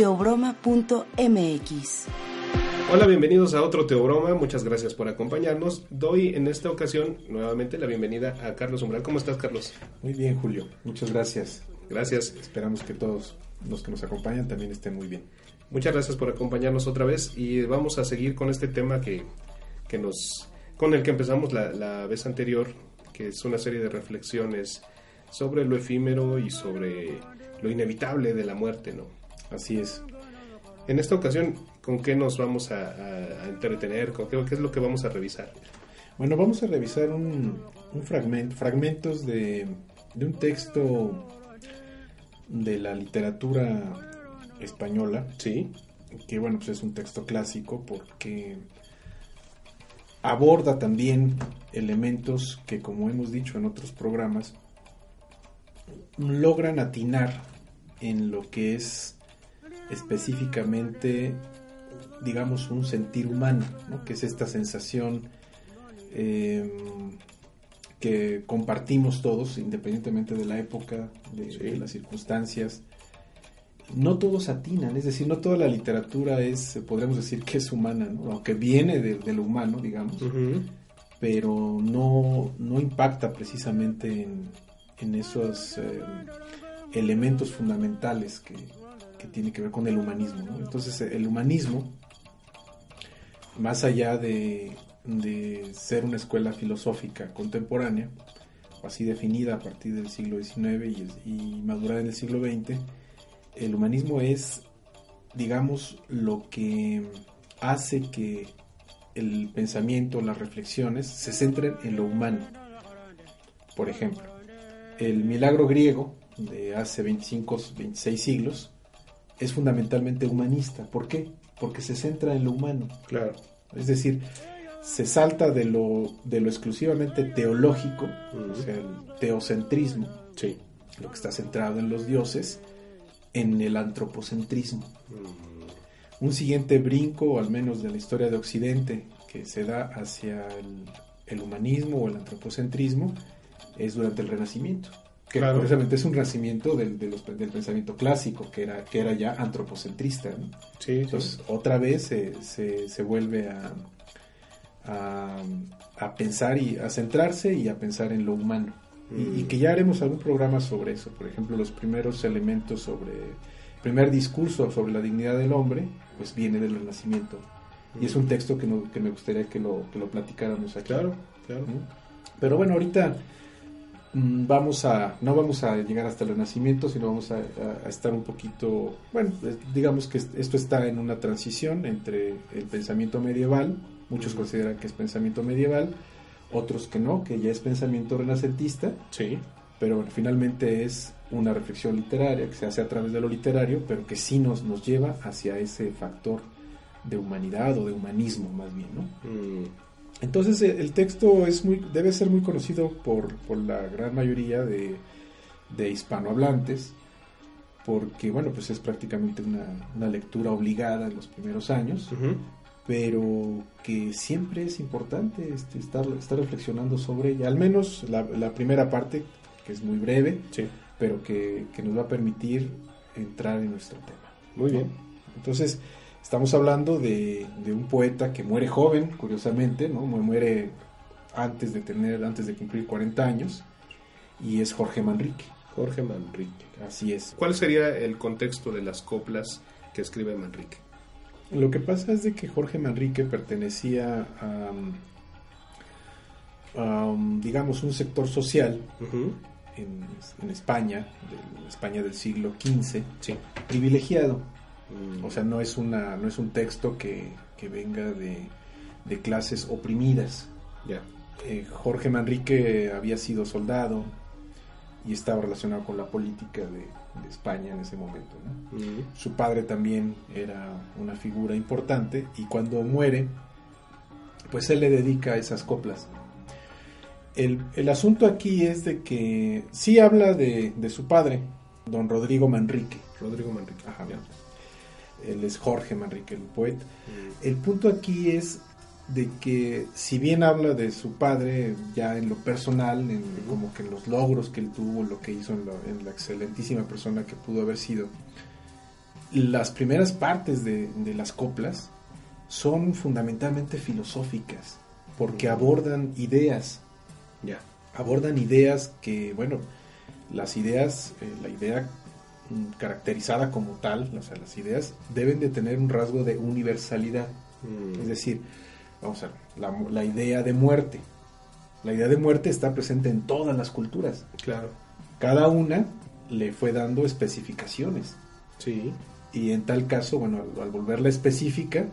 teobroma.mx. Hola, bienvenidos a otro Teobroma. Muchas gracias por acompañarnos. Doy en esta ocasión nuevamente la bienvenida a Carlos Umbral. ¿Cómo estás, Carlos? Muy bien, Julio. Muchas gracias. Gracias. Esperamos que todos los que nos acompañan también estén muy bien. Muchas gracias por acompañarnos otra vez y vamos a seguir con este tema que, que nos con el que empezamos la, la vez anterior, que es una serie de reflexiones sobre lo efímero y sobre lo inevitable de la muerte, ¿no? Así es. En esta ocasión, ¿con qué nos vamos a, a- a entretener? ¿Con qué, qué es lo que vamos a revisar? Bueno, vamos a revisar un, un fragmento, fragmentos de, de un texto de la literatura española, Sí, que bueno, pues es un texto clásico porque aborda también elementos que, como hemos dicho en otros programas, logran atinar en lo que es específicamente, digamos, un sentir humano, ¿no? que es esta sensación eh, que compartimos todos, independientemente de la época, de, Sí. de las circunstancias. No todos atinan, es decir, no toda la literatura es, podríamos decir que es humana, ¿no? aunque viene de, de lo humano, digamos, pero no, no impacta precisamente en, en esos eh, elementos fundamentales que, que tiene que ver con el humanismo. Entonces, el humanismo, más allá de, ser una escuela filosófica contemporánea, así definida a partir del siglo XIX y, y madurada en el siglo XX, el humanismo es, digamos, lo que hace que el pensamiento, las reflexiones se centren en lo humano. Por ejemplo, el milagro griego de hace 25, 26 siglos es fundamentalmente humanista. ¿Por qué? Porque se centra en lo humano. Claro. Es decir, se salta de lo, de lo exclusivamente teológico, o sea, el teocentrismo, Sí. lo que está centrado en los dioses, en el antropocentrismo. Un siguiente brinco, al menos de la historia de Occidente, que se da hacia el, el humanismo o el antropocentrismo, es durante el Renacimiento. Que Claro. curiosamente es un renacimiento del, de los- del pensamiento clásico, que era, que era ya antropocentrista. ¿no? Sí, Entonces, otra vez se, se- se vuelve a, a, a pensar y a centrarse y a pensar en lo humano. Y, y que ya haremos algún programa sobre eso. Por ejemplo, los primeros elementos sobre. El primer discurso sobre la dignidad del hombre, pues viene del Renacimiento. Y es un texto que, no- que me gustaría que lo, que lo platicáramos aquí. Claro, claro. ¿no? Pero bueno, ahorita mm, vamos a, no vamos a llegar hasta el Renacimiento, sino vamos a, a- a estar un poquito, bueno, digamos que est- esto está en una transición entre el pensamiento medieval, muchos consideran que es pensamiento medieval, otros que no, que ya es pensamiento renacentista, Sí. pero bueno, finalmente es una reflexión literaria que se hace a través de lo literario, pero que sí nos, nos lleva hacia ese factor de humanidad o de humanismo más bien, ¿no? Mm, Entonces eh, el texto es muy, debe ser muy conocido por, por la gran mayoría de, de hispanohablantes, porque bueno, pues es prácticamente una, una lectura obligada en los primeros años, pero que siempre es importante este, estar, estar reflexionando sobre ella, al menos la, la primera parte, que es muy breve, Sí. pero que, que nos va a permitir entrar en nuestro tema. Muy bien. Entonces, estamos hablando de, de un poeta que muere joven, curiosamente, ¿no? Mu- Muere antes de tener, antes de cumplir 40 años, y es Jorge Manrique. Jorge Manrique. Así es. ¿Cuál sería el contexto de las coplas que escribe Manrique? Lo que pasa es de que Jorge Manrique pertenecía a, a, um, digamos, un sector social en, en España, de España del siglo XV, Sí. privilegiado. Mm, O sea, no es, una, no es un texto que, que venga de, de clases oprimidas. ya. Eh, Jorge Manrique había sido soldado, y estaba relacionado con la política de, de España en ese momento. ¿no? Mm. Su padre también era una figura importante y cuando muere, pues él le dedica esas coplas. El, el asunto aquí es de que sí habla de, de su padre, don Rodrigo Manrique. Rodrigo Manrique. Ajá. Ya. Él es Jorge Manrique, el poeta. Mm. El punto aquí es de que si bien habla de su padre ya en lo personal, en, como que en los logros que él tuvo, lo que hizo en, lo- en la excelentísima persona que pudo haber sido, las primeras partes de, de las coplas son fundamentalmente filosóficas, porque abordan ideas, Ya. abordan ideas que, bueno, las ideas, eh, la idea caracterizada como tal, o sea, las ideas deben de tener un rasgo de universalidad. Mm. Es decir, vamos a ver, la, la idea de muerte. La idea de muerte está presente en todas las culturas. Claro. Cada una le fue dando especificaciones. Sí. Y en tal caso, bueno, al, al volverla específica,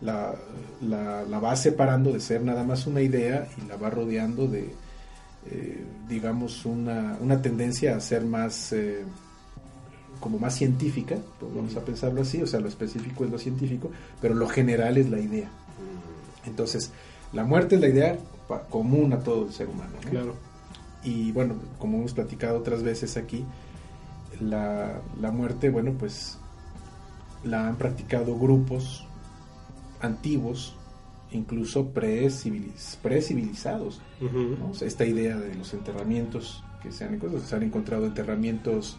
la, la- la va separando de ser nada más una idea y la va rodeando de, eh, digamos, una, una tendencia a ser más, eh, como más científica, pues vamos a pensarlo así, o sea, lo específico es lo científico, pero lo general es la idea. Entonces, la muerte es la idea común a todo el ser humano. ¿no? Claro. Y bueno, como hemos platicado otras veces aquí, la, la muerte, bueno, pues la han practicado grupos antiguos, incluso pre-civiliz- pre-civilizados. O sea, esta idea de los enterramientos que se han, encontrado, se han encontrado enterramientos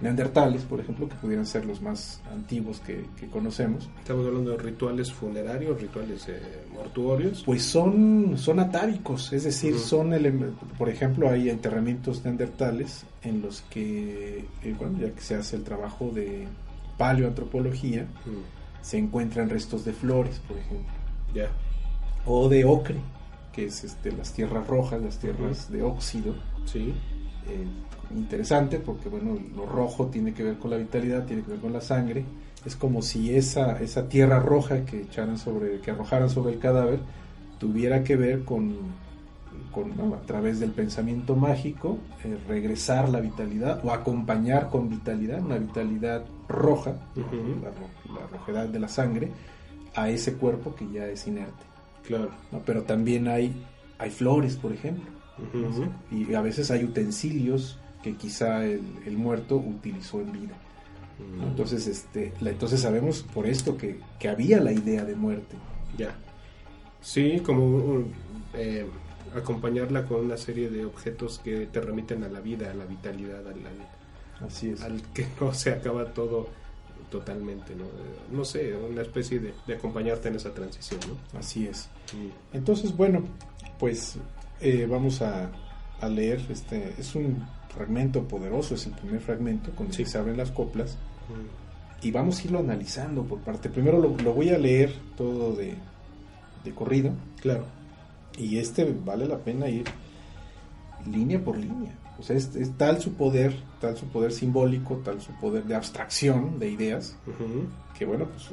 neandertales, por ejemplo, que pudieran ser los más antiguos que, que conocemos. Estamos hablando de rituales funerarios, rituales eh, mortuorios. Pues son, son atávicos, es decir, Ujú. son, elem- por ejemplo, hay enterramientos neandertales en los que, eh, bueno, ya que se hace el trabajo de paleoantropología, Mm. se encuentran restos de flores, por ejemplo, Ya. o de ocre, que es este, las tierras rojas, las tierras de óxido. Sí. Eh, interesante porque, bueno, lo rojo tiene que ver con la vitalidad, tiene que ver con la sangre. Es como si esa, esa tierra roja que echaran sobre, que arrojaran sobre el cadáver tuviera que ver con, con, ¿no? a través del pensamiento mágico, eh, regresar la vitalidad o acompañar con vitalidad, una vitalidad roja, la, ro- la rojedad de la sangre, a ese cuerpo que ya es inerte. Claro. ¿no? Pero también hay, hay flores, por ejemplo. Y a veces hay utensilios que quizá el, el muerto utilizó en vida. ¿no? Mm. Entonces, este, la- entonces sabemos por esto que, que había la idea de muerte. Ya. Sí, como un- eh, acompañarla con una serie de objetos que te remiten a la vida, a la vitalidad, al, al- Así es. al que no se acaba todo totalmente, ¿no? No sé, una especie de, de acompañarte en esa transición, ¿no? Así es. Mm. Entonces, bueno, pues eh, vamos a, a leer. Este, es un fragmento poderoso, es el primer fragmento con el Sí. que se abren las coplas. Y vamos a irlo analizando por parte. Primero lo, lo voy a leer todo de, de corrido. Claro. Y este vale la pena ir línea por línea. O sea, es, es tal su poder, tal su poder simbólico, tal su poder de abstracción de ideas, que bueno, pues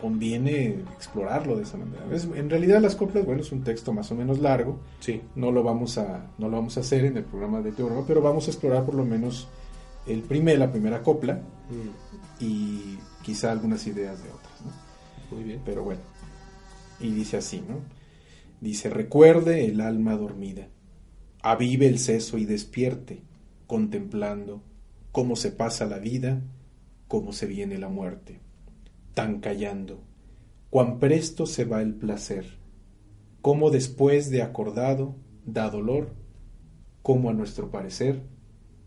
conviene explorarlo de esa manera. Es- en realidad las coplas, bueno, es un texto más o menos largo, Sí. no lo vamos a, no lo vamos a hacer en el programa de teorema, pero vamos a explorar por lo menos el primer, la primera copla Mm. y quizá algunas ideas de otras. ¿no? Muy bien. Pero bueno, y dice así, ¿no? Dice, recuerde el alma dormida, avive el seso y despierte, contemplando cómo se pasa la vida, cómo se viene la muerte, tan callando, cuán presto se va el placer, cómo después de acordado da dolor, cómo a nuestro parecer,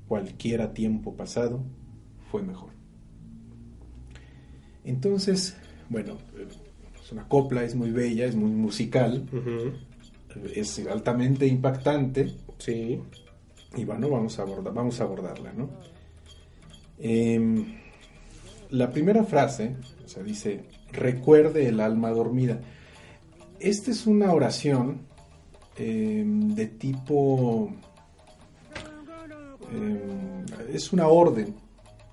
cualquiera tiempo pasado fue mejor. Entonces, bueno, es una copla, es muy bella, es muy musical, es altamente impactante Sí. y bueno, vamos a, abordar, vamos a abordarla, ¿no? Em, la primera frase, o sea, dice, recuerde el alma dormida. Esta es una oración em, de tipo... em, es una orden,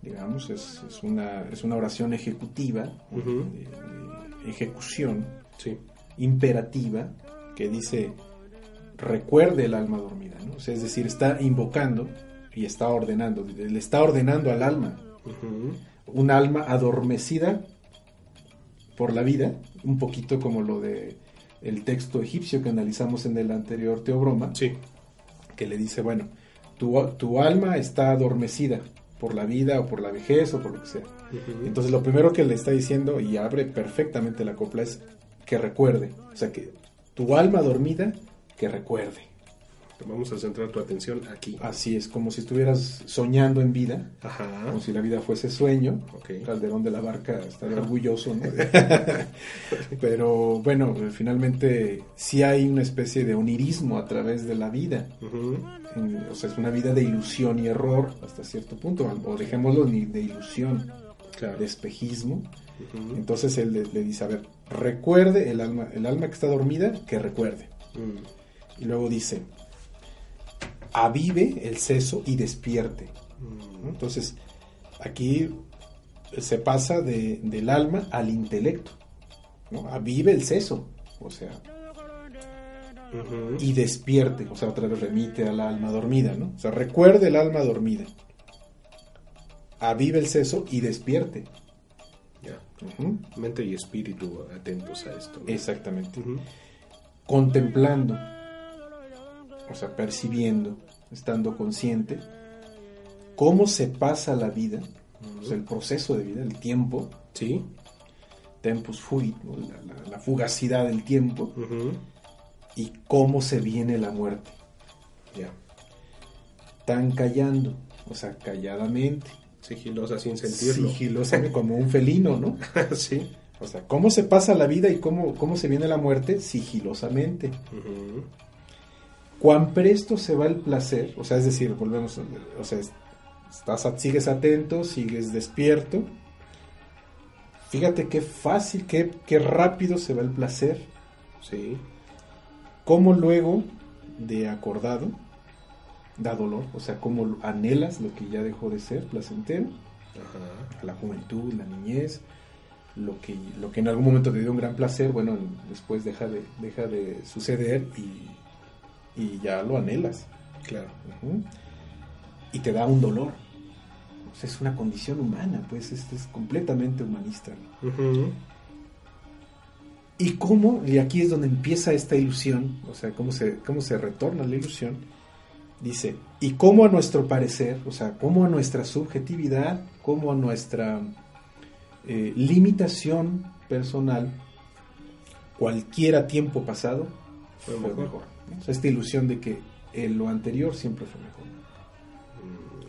digamos, es, es una, es una oración ejecutiva, Ujú. de- de ejecución, Sí. imperativa que dice recuerde el alma dormida, ¿no? O sea, es decir, está invocando y está ordenando, le está ordenando al alma. Un alma adormecida por la vida, un poquito como lo de el texto egipcio que analizamos en el anterior Teobroma, Sí. que le dice, bueno, tu, tu alma está adormecida por la vida o por la vejez o por lo que sea. Entonces lo primero que le está diciendo y abre perfectamente la copla es que recuerde, o sea que tu alma dormida que recuerde. Vamos a centrar tu atención aquí. Así es, como si estuvieras soñando en vida, Ajá. como si la vida fuese sueño. Ok. Calderón de la Barca estaría orgulloso, ¿no? Pero bueno, finalmente sí hay una especie de onirismo a través de la vida. En- o sea, es una vida de ilusión y error hasta cierto punto, o dejémoslo de ilusión, Claro. de espejismo. Entonces él le, le dice, a ver, recuerde el alma, el alma que está dormida, que recuerde. Mm. Y luego dice, avive el seso y despierte. ¿no? Entonces, aquí se pasa de- del alma al intelecto. ¿no? Avive el seso, o sea, y despierte, o sea, otra vez remite al alma dormida, ¿no? O sea, recuerde el alma dormida. Avive el seso y despierte. Ya. Ujú. Mente y espíritu atentos a esto. ¿no? Exactamente. Contemplando, o sea, percibiendo, estando consciente, cómo se pasa la vida, o sea, el proceso de vida, el tiempo, Sí. tempus fuit, ¿no? la, la- la fugacidad del tiempo, y cómo se viene la muerte. Ya. Tan callando, o sea, calladamente, Sigilosa sin sentirlo. sigilosamente, como un felino, ¿no? sí. O sea, cómo se pasa la vida y cómo, cómo se viene la muerte sigilosamente. Ujú. Cuán presto se va el placer, o sea, es decir, volvemos, o sea, estás, sigues atento, sigues despierto. Fíjate qué fácil, qué, qué rápido se va el placer. Sí. Cómo luego de acordado da dolor, o sea, cómo anhelas lo que ya dejó de ser placentero, Ajá. a la juventud, la niñez, lo que, lo que en algún momento te dio un gran placer, bueno, después deja de, deja de suceder y, y ya lo anhelas. Claro. Y te da un dolor. O sea, es una condición humana, pues este es completamente humanista. Y cómo, y aquí es donde empieza esta ilusión, o sea, cómo se, cómo se retorna la ilusión, dice, y cómo a nuestro parecer, o sea, cómo a nuestra subjetividad, cómo a nuestra eh, limitación personal, cualquiera tiempo pasado Fue fue, mejor. mejor. O sea, esta ilusión de que eh, lo anterior siempre fue mejor.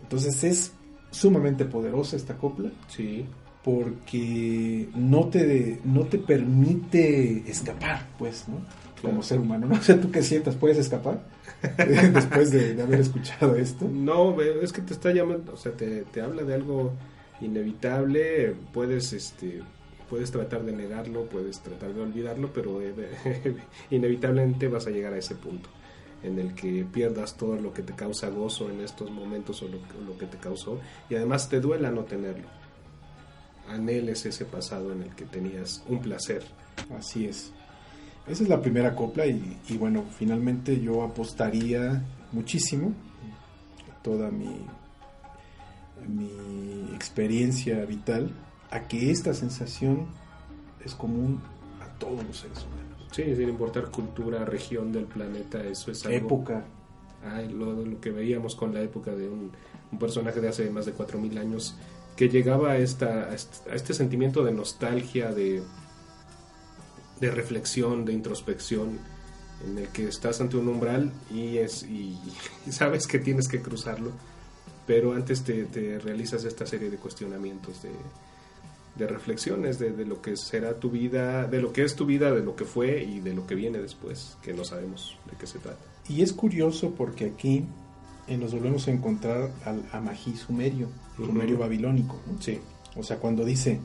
Entonces es sumamente poderosa esta copla Sí. porque no te, no te permite escapar, pues, ¿no? Como ser humano. No sé tú qué sientas, ¿puedes escapar? Después de, de haber escuchado esto. No, es que te está llamando, o sea, te, te habla de algo inevitable, puedes, este, puedes tratar de negarlo, puedes tratar de olvidarlo, pero inevitablemente vas a llegar a ese punto en el que pierdas todo lo que te causa gozo en estos momentos o lo, o lo que te causó y además te duela no tenerlo. Anheles ese pasado en el que tenías un placer. Así es. Esa es la primera copla y, y bueno, finalmente yo apostaría muchísimo toda mi, mi experiencia vital a que esta sensación es común a todos los seres humanos. Sí, sin importar cultura, región del planeta, eso es algo... Época, Ay, lo, lo que veíamos con la época de un, un personaje de hace más de 4.000 años que llegaba a, esta, a este, sentimiento de nostalgia, de, de reflexión, de introspección, en el que estás ante un umbral y, es, y, y sabes que tienes que cruzarlo, pero antes te, te realizas esta serie de cuestionamientos, de, de reflexiones de, de lo que será tu vida, de lo que es tu vida, de lo que fue y de lo que viene después, que no sabemos de qué se trata. Y es curioso porque aquí eh, nos volvemos a encontrar al Amají sumerio, sumerio babilónico. ¿no? Sí. O sea, cuando dice,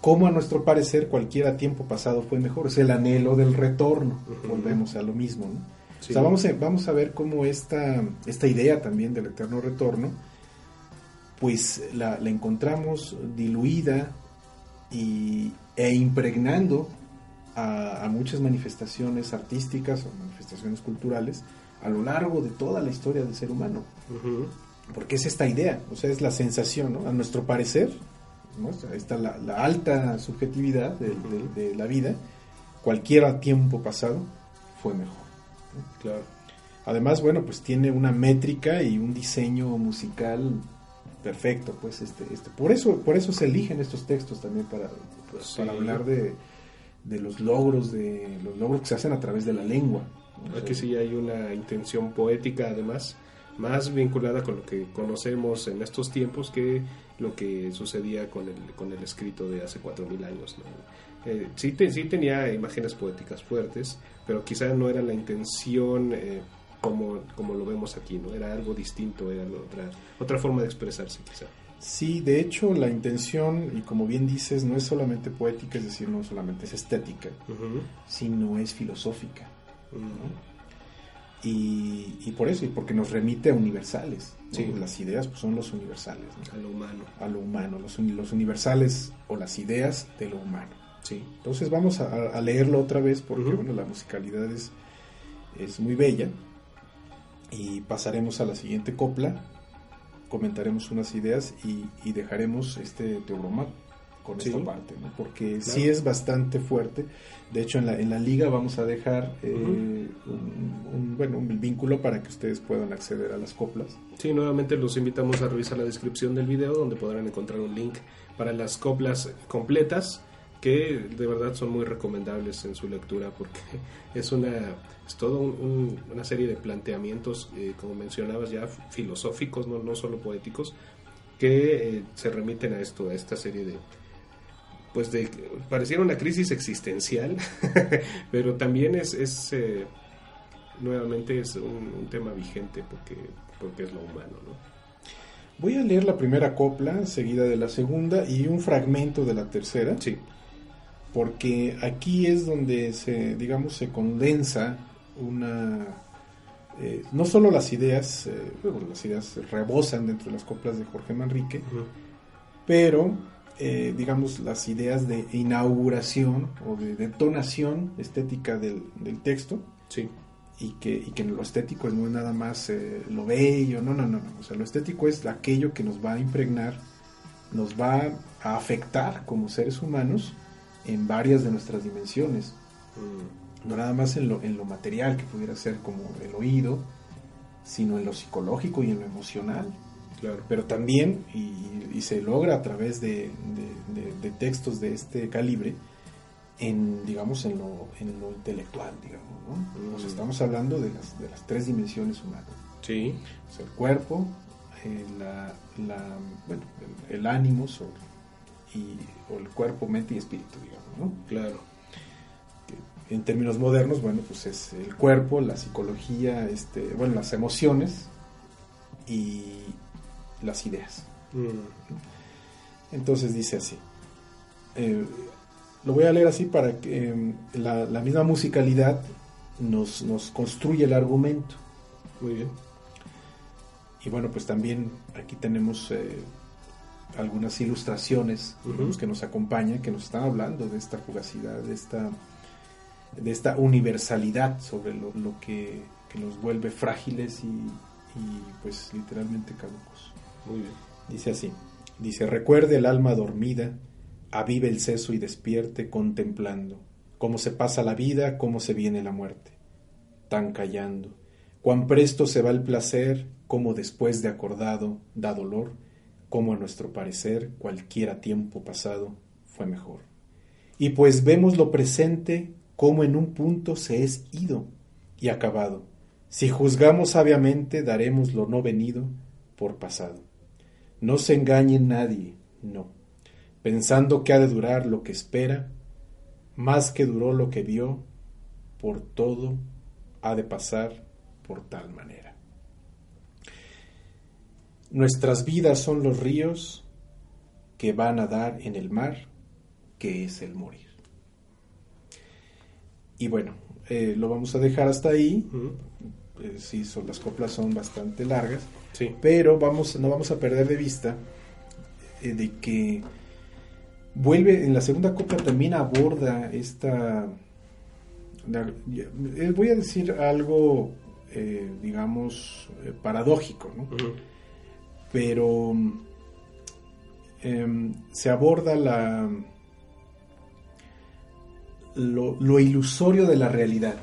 como a nuestro parecer cualquiera tiempo pasado fue mejor, es el anhelo del retorno. Volvemos a lo mismo. ¿no? Sí. O sea, vamos a, vamos a ver cómo esta, esta idea también del eterno retorno, pues la, la encontramos diluida y, e impregnando a, a muchas manifestaciones artísticas o manifestaciones culturales a lo largo de toda la historia del ser humano. Porque es esta idea, o sea, es la sensación, ¿no? A nuestro parecer, ¿no? está la, la alta subjetividad de, de, de, la vida, cualquier tiempo pasado fue mejor. ¿no? Claro. Además, bueno, pues tiene una métrica y un diseño musical perfecto, pues este, este, por eso, por eso se eligen estos textos también para, pues, sí. para hablar de, de, los logros, de los logros que se hacen a través de la lengua. ¿no? Aquí sí hay una intención poética, además, más vinculada con lo que conocemos en estos tiempos que lo que sucedía con el, con el escrito de hace cuatro mil años. ¿no? Eh, sí, te, sí, tenía imágenes poéticas fuertes, pero quizás no era la intención eh, como, como lo vemos aquí, ¿no? Era algo distinto, era otra, otra forma de expresarse quizá. Sí, de hecho la intención, y como bien dices, no es solamente poética, es decir, no solamente es estética, uh -huh. sino es filosófica. Uh -huh. ¿no? Y, y, por eso, y porque nos remite a universales. ¿no? Sí. Las ideas pues, son los universales. ¿no? A lo humano. A lo humano, los, los, universales o las ideas de lo humano. Sí. Entonces vamos a, a leerlo otra vez porque uh -huh. bueno, la musicalidad es, es muy bella. Y pasaremos a la siguiente copla, comentaremos unas ideas y, y dejaremos este teorema con sí. esta parte, ¿no? porque claro. sí es bastante fuerte. De hecho, en la, en la liga vamos a dejar eh, uh -huh. un, un, bueno, un vínculo para que ustedes puedan acceder a las coplas. Sí, nuevamente los invitamos a revisar la descripción del video donde podrán encontrar un link para las coplas completas que de verdad son muy recomendables en su lectura porque es una es todo un, un, una serie de planteamientos eh, como mencionabas ya filosóficos no, no solo poéticos que eh, se remiten a esto a esta serie de pues de pareciera una crisis existencial pero también es, es eh, nuevamente es un, un, tema vigente porque porque es lo humano no Voy a leer la primera copla, seguida de la segunda y un fragmento de la tercera. Sí porque aquí es donde se, digamos, se condensa una... Eh, no solo las ideas, eh, bueno, las ideas rebosan dentro de las coplas de Jorge Manrique, uh -huh. pero, eh, digamos, las ideas de inauguración o de detonación estética del, del texto, sí. y, que, y que lo estético no es nada más lo bello, no, no, no, no, o sea, lo estético es aquello que nos va a impregnar, nos va a afectar como seres humanos, en varias de nuestras dimensiones. Mm. No nada más en lo, en lo, material, que pudiera ser como el oído, sino en lo psicológico y en lo emocional. Claro. Pero también, y, y, se logra a través de, de, de, de, textos de este calibre, en, digamos, en lo, en lo intelectual, digamos, ¿no? Mm. Nos estamos hablando de las, de las tres dimensiones humanas. Sí. O sea, el cuerpo, eh, la, la, bueno, el, el ánimo sobre y, o el cuerpo, mente y espíritu, digamos, ¿no? Claro. Que en términos modernos, bueno, pues es el cuerpo, la psicología, este, bueno, las emociones y las ideas. Mm. Entonces dice así. Eh, lo voy a leer así para que eh, la, la, misma musicalidad nos, nos construye el argumento. Muy bien. Y bueno, pues también aquí tenemos eh, algunas ilustraciones uh -huh. que nos acompañan, que nos están hablando de esta fugacidad, de esta, de esta universalidad sobre lo, lo que, que, nos vuelve frágiles y, y, pues literalmente caducos. Muy bien. Dice así, dice, recuerde el alma dormida, avive el seso y despierte contemplando cómo se pasa la vida, cómo se viene la muerte, tan callando, cuán presto se va el placer, como después de acordado da dolor, como a nuestro parecer cualquiera tiempo pasado fue mejor. Y pues vemos lo presente como en un punto se es ido y acabado. Si juzgamos sabiamente, daremos lo no venido por pasado. No se engañe nadie, no, pensando que ha de durar lo que espera, más que duró lo que vio, por todo ha de pasar por tal manera. Nuestras vidas son los ríos que van a dar en el mar, que es el morir. Y bueno, eh, lo vamos a dejar hasta ahí. Uh -huh. eh, sí, son, las coplas son bastante largas, sí. pero vamos, no vamos a perder de vista eh, de que vuelve, en la segunda copla también aborda esta... Voy a decir algo, digamos, paradójico, ¿no? Uh -huh pero em, se aborda la lo, lo ilusorio de la realidad.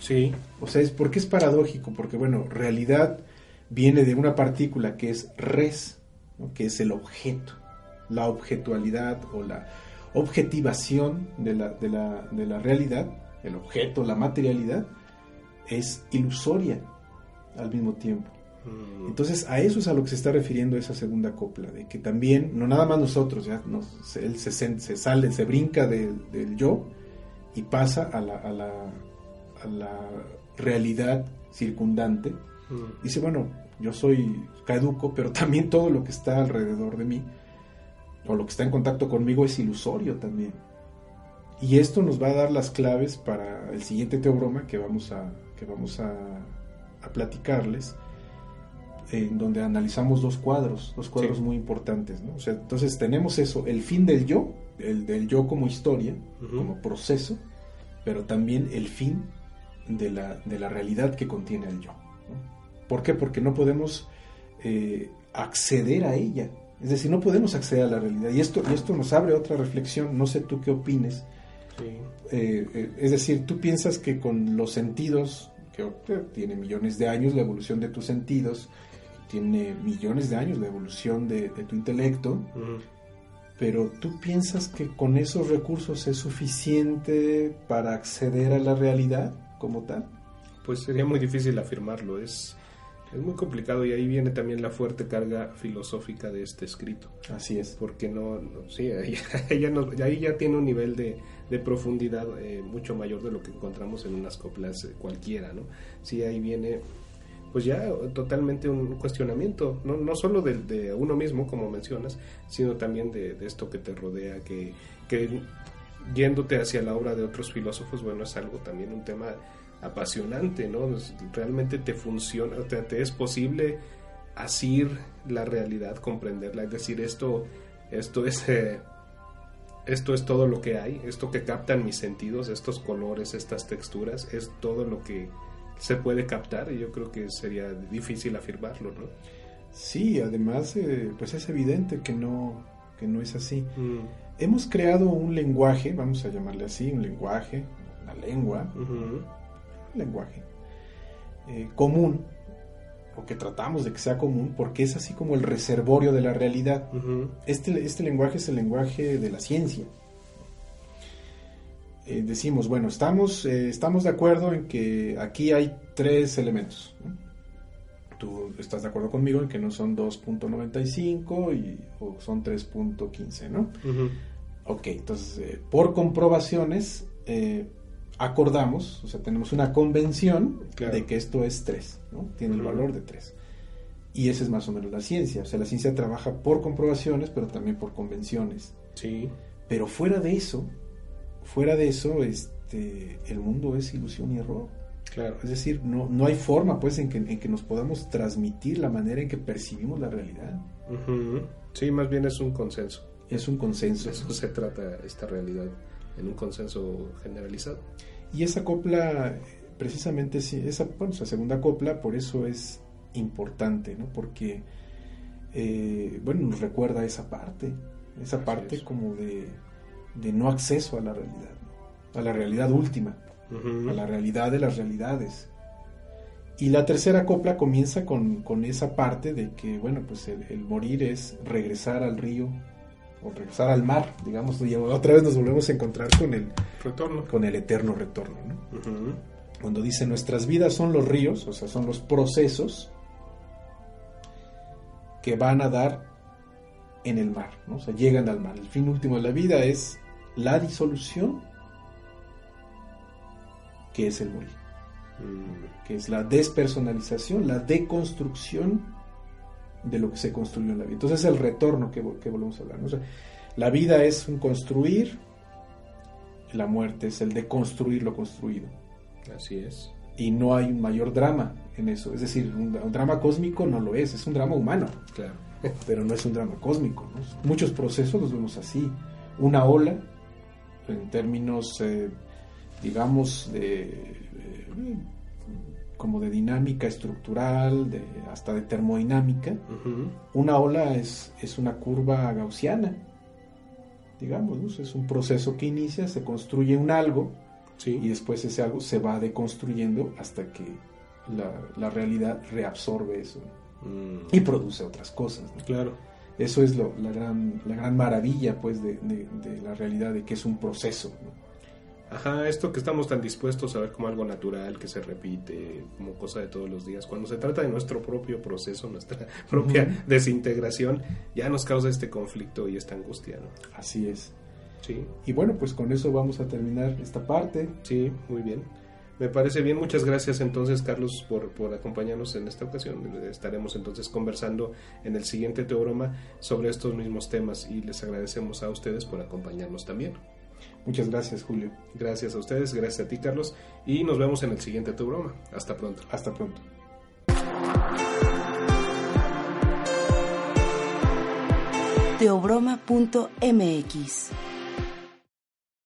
Sí. O sea, es porque es paradójico, porque bueno, realidad viene de una partícula que es res, ¿no? que es el objeto, la objetualidad o la objetivación de la, de la, de la realidad, el objeto, la materialidad, es ilusoria al mismo tiempo. Entonces a eso es a lo que se está refiriendo esa segunda copla, de que también, no nada más nosotros, ya nos- él se, se sale, se brinca del, del yo y pasa a la, a la, a la realidad circundante. mm, Dice, bueno, yo soy caduco, pero también todo lo que está alrededor de mí, o lo que está en contacto conmigo, es ilusorio también. Y esto nos va a dar las claves para el siguiente teobroma que vamos a, que vamos a, a platicarles, en donde analizamos dos cuadros, dos cuadros Sí. muy importantes. ¿no? O sea, entonces tenemos eso, el fin del yo, el del yo como historia, como proceso, pero también el fin de la, de la realidad que contiene el yo. ¿no? ¿Por qué? Porque no podemos eh, acceder a ella. Es decir, no podemos acceder a la realidad. Y esto, y esto nos abre otra reflexión. No sé tú qué opines. sí. Eh, eh, es decir, tú piensas que con los sentidos, que tiene millones de años la evolución de tus sentidos, tiene millones de años la evolución de, de tu intelecto, pero tú piensas que con esos recursos es suficiente para acceder a la realidad como tal. Pues sería muy difícil afirmarlo, es, es muy complicado y ahí viene también la fuerte carga filosófica de este escrito. Así es. porque no, no- sí, ahí, ahí ya nos- ahí ya tiene un nivel de, de profundidad eh, mucho mayor de lo que encontramos en unas coplas eh, cualquiera, ¿no? Sí, ahí viene pues ya totalmente un cuestionamiento, no, no solo de, uno mismo, como mencionas, sino también de, esto que te rodea, que, que yéndote hacia la obra de otros filósofos, bueno, es algo también un tema apasionante, ¿no? Realmente te funciona, te, te es posible asir la realidad, comprenderla, es decir, esto, esto es... eh, esto es todo lo que hay, esto que captan mis sentidos, estos colores, estas texturas, es todo lo que se puede captar y yo creo que sería difícil afirmarlo, ¿no? Sí, además, eh, pues es evidente que no, que no es así. Mm, Hemos creado un lenguaje, vamos a llamarle así, un lenguaje, una lengua, un lenguaje eh, común, o que tratamos de que sea común, porque es así como el reservorio de la realidad. Este, este lenguaje es el lenguaje de la ciencia. Eh, decimos, bueno, estamos, eh, estamos de acuerdo en que aquí hay tres elementos. Tú estás de acuerdo conmigo en que no son 2.95 y, o son 3.15, ¿no? ujú. Ok, entonces, eh, por comprobaciones, acordamos, o sea, tenemos una convención Claro. de que esto es 3, ¿no? Tiene el valor de 3. Y esa es más o menos la ciencia. O sea, la ciencia trabaja por comprobaciones, pero también por convenciones. Sí, Pero fuera de eso, fuera de eso, este, el mundo es ilusión y error. claro. Es decir, no, no hay forma, pues, en que, en que nos podamos transmitir la manera en que percibimos la realidad. Sí, más bien es un consenso. Es un consenso. De eso se trata esta realidad, en un consenso generalizado. Y esa copla, precisamente, sí, esa, bueno, esa segunda copla, por eso es importante, ¿no? Porque, eh, bueno, nos recuerda esa parte, esa Así parte es. como de, de no acceso a la realidad, a la realidad última, a la realidad de las realidades. Y la tercera copla comienza con, con esa parte de que, bueno, pues el, el morir es regresar al río o regresar al mar, digamos, y otra vez nos volvemos a encontrar con el, Retorno. con el eterno retorno. Cuando dice nuestras vidas son los ríos, o sea, son los procesos que van a dar en el mar, ¿no? O sea, llegan al mar. El fin último de la vida es la disolución, que es el morir, Mm, que es la despersonalización, la deconstrucción de lo que se construyó en la vida. Entonces es el retorno que, que volvemos a hablar, ¿no? O sea, la vida es un construir, la muerte es el deconstruir lo construido. Así es. y no hay un mayor drama en eso. Es decir, un, un drama cósmico no lo es, es un drama humano, Claro. pero no es un drama cósmico. ¿no? Muchos procesos los vemos así. Una ola, en términos, eh, digamos, de, eh, como de dinámica estructural, de, hasta de termodinámica, una ola es, es una curva gaussiana, digamos, ¿no? es un proceso que inicia, se construye un algo Sí. y después ese algo se va deconstruyendo hasta que la, la realidad reabsorbe eso Mm, y produce otras cosas. ¿no? Claro. Eso es lo- la, gran, la gran maravilla pues de, de- de la realidad, de que es un proceso. ¿no? Ajá, esto que estamos tan dispuestos a ver como algo natural, que se repite, como cosa de todos los días. Cuando se trata de nuestro propio proceso, nuestra propia desintegración, ya nos causa este conflicto y esta angustia, ¿no? Así es. Sí, Y bueno, pues con eso vamos a terminar esta parte. sí, muy bien. Me parece bien. Muchas gracias entonces, Carlos, por, por acompañarnos en esta ocasión. Estaremos entonces conversando en el siguiente teorema sobre estos mismos temas y les agradecemos a ustedes por acompañarnos también. Muchas gracias, Julio. Gracias a ustedes, gracias a ti, Carlos, y nos vemos en el siguiente teorema. Hasta pronto. Hasta pronto. Teobroma.mx